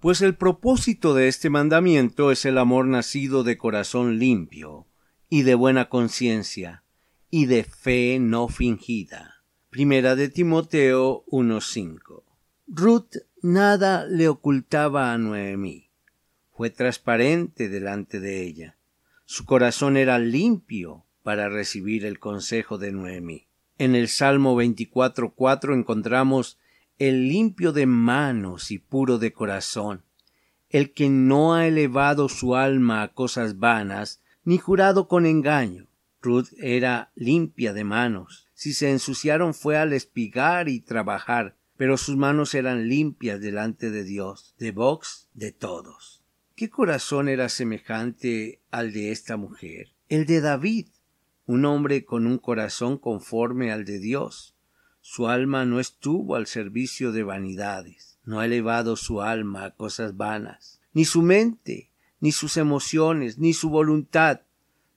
Pues el propósito de este mandamiento es el amor nacido de corazón limpio, y de buena conciencia, y de fe no fingida. Primera de Timoteo 1.5. Ruth nada le ocultaba a Noemí. Fue transparente delante de ella. Su corazón era limpio para recibir el consejo de Noemí. En el Salmo 24.4 encontramos el limpio de manos y puro de corazón, el que no ha elevado su alma a cosas vanas, ni jurado con engaño. Ruth era limpia de manos. Si se ensuciaron fue al espigar y trabajar, pero sus manos eran limpias delante de Dios, de Vox, de todos. ¿Qué corazón era semejante al de esta mujer? El de David, un hombre con un corazón conforme al de Dios. Su alma no estuvo al servicio de vanidades, no ha elevado su alma a cosas vanas, ni su mente, ni sus emociones, ni su voluntad,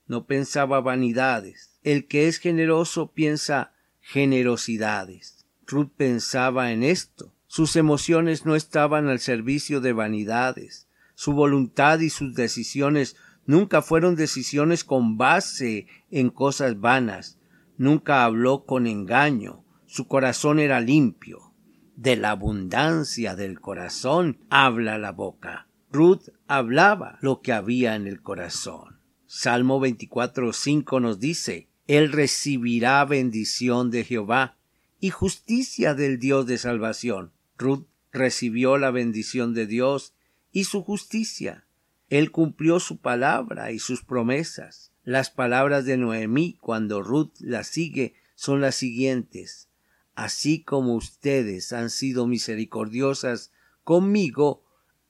no pensaba vanidades. El que es generoso piensa generosidades. Ruth pensaba en esto. Sus emociones no estaban al servicio de vanidades. Su voluntad y sus decisiones nunca fueron decisiones con base en cosas vanas. Nunca habló con engaño su corazón era limpio. De la abundancia del corazón habla la boca. Ruth hablaba lo que había en el corazón. Salmo 24.5 nos dice, Él recibirá bendición de Jehová y justicia del Dios de salvación. Ruth recibió la bendición de Dios y su justicia. Él cumplió su palabra y sus promesas. Las palabras de Noemí cuando Ruth las sigue son las siguientes así como ustedes han sido misericordiosas conmigo,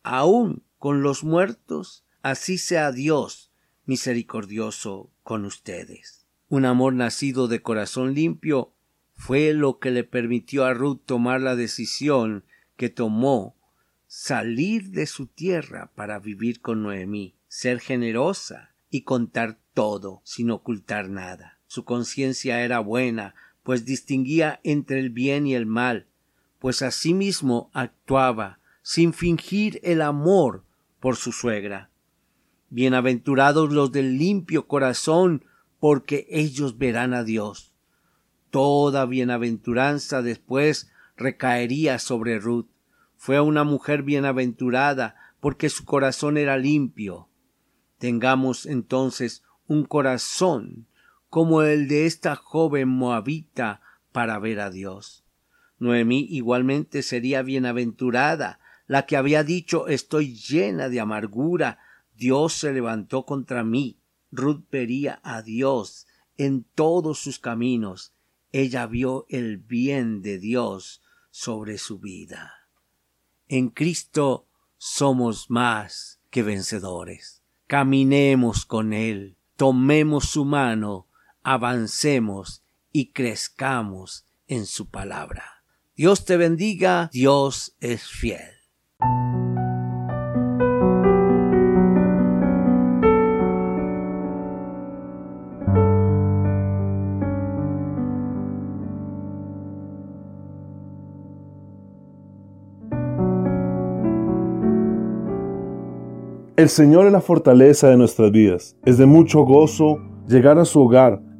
aun con los muertos, así sea Dios misericordioso con ustedes. Un amor nacido de corazón limpio fue lo que le permitió a Ruth tomar la decisión que tomó salir de su tierra para vivir con Noemí, ser generosa y contar todo sin ocultar nada. Su conciencia era buena, pues distinguía entre el bien y el mal, pues asimismo actuaba sin fingir el amor por su suegra. Bienaventurados los del limpio corazón, porque ellos verán a Dios. Toda bienaventuranza después recaería sobre Ruth. Fue una mujer bienaventurada, porque su corazón era limpio. Tengamos entonces un corazón como el de esta joven moabita para ver a Dios. Noemí igualmente sería bienaventurada, la que había dicho estoy llena de amargura, Dios se levantó contra mí. Ruth vería a Dios en todos sus caminos. Ella vio el bien de Dios sobre su vida. En Cristo somos más que vencedores. Caminemos con Él, tomemos su mano, avancemos y crezcamos en su palabra. Dios te bendiga, Dios es fiel. El Señor es la fortaleza de nuestras vidas. Es de mucho gozo llegar a su hogar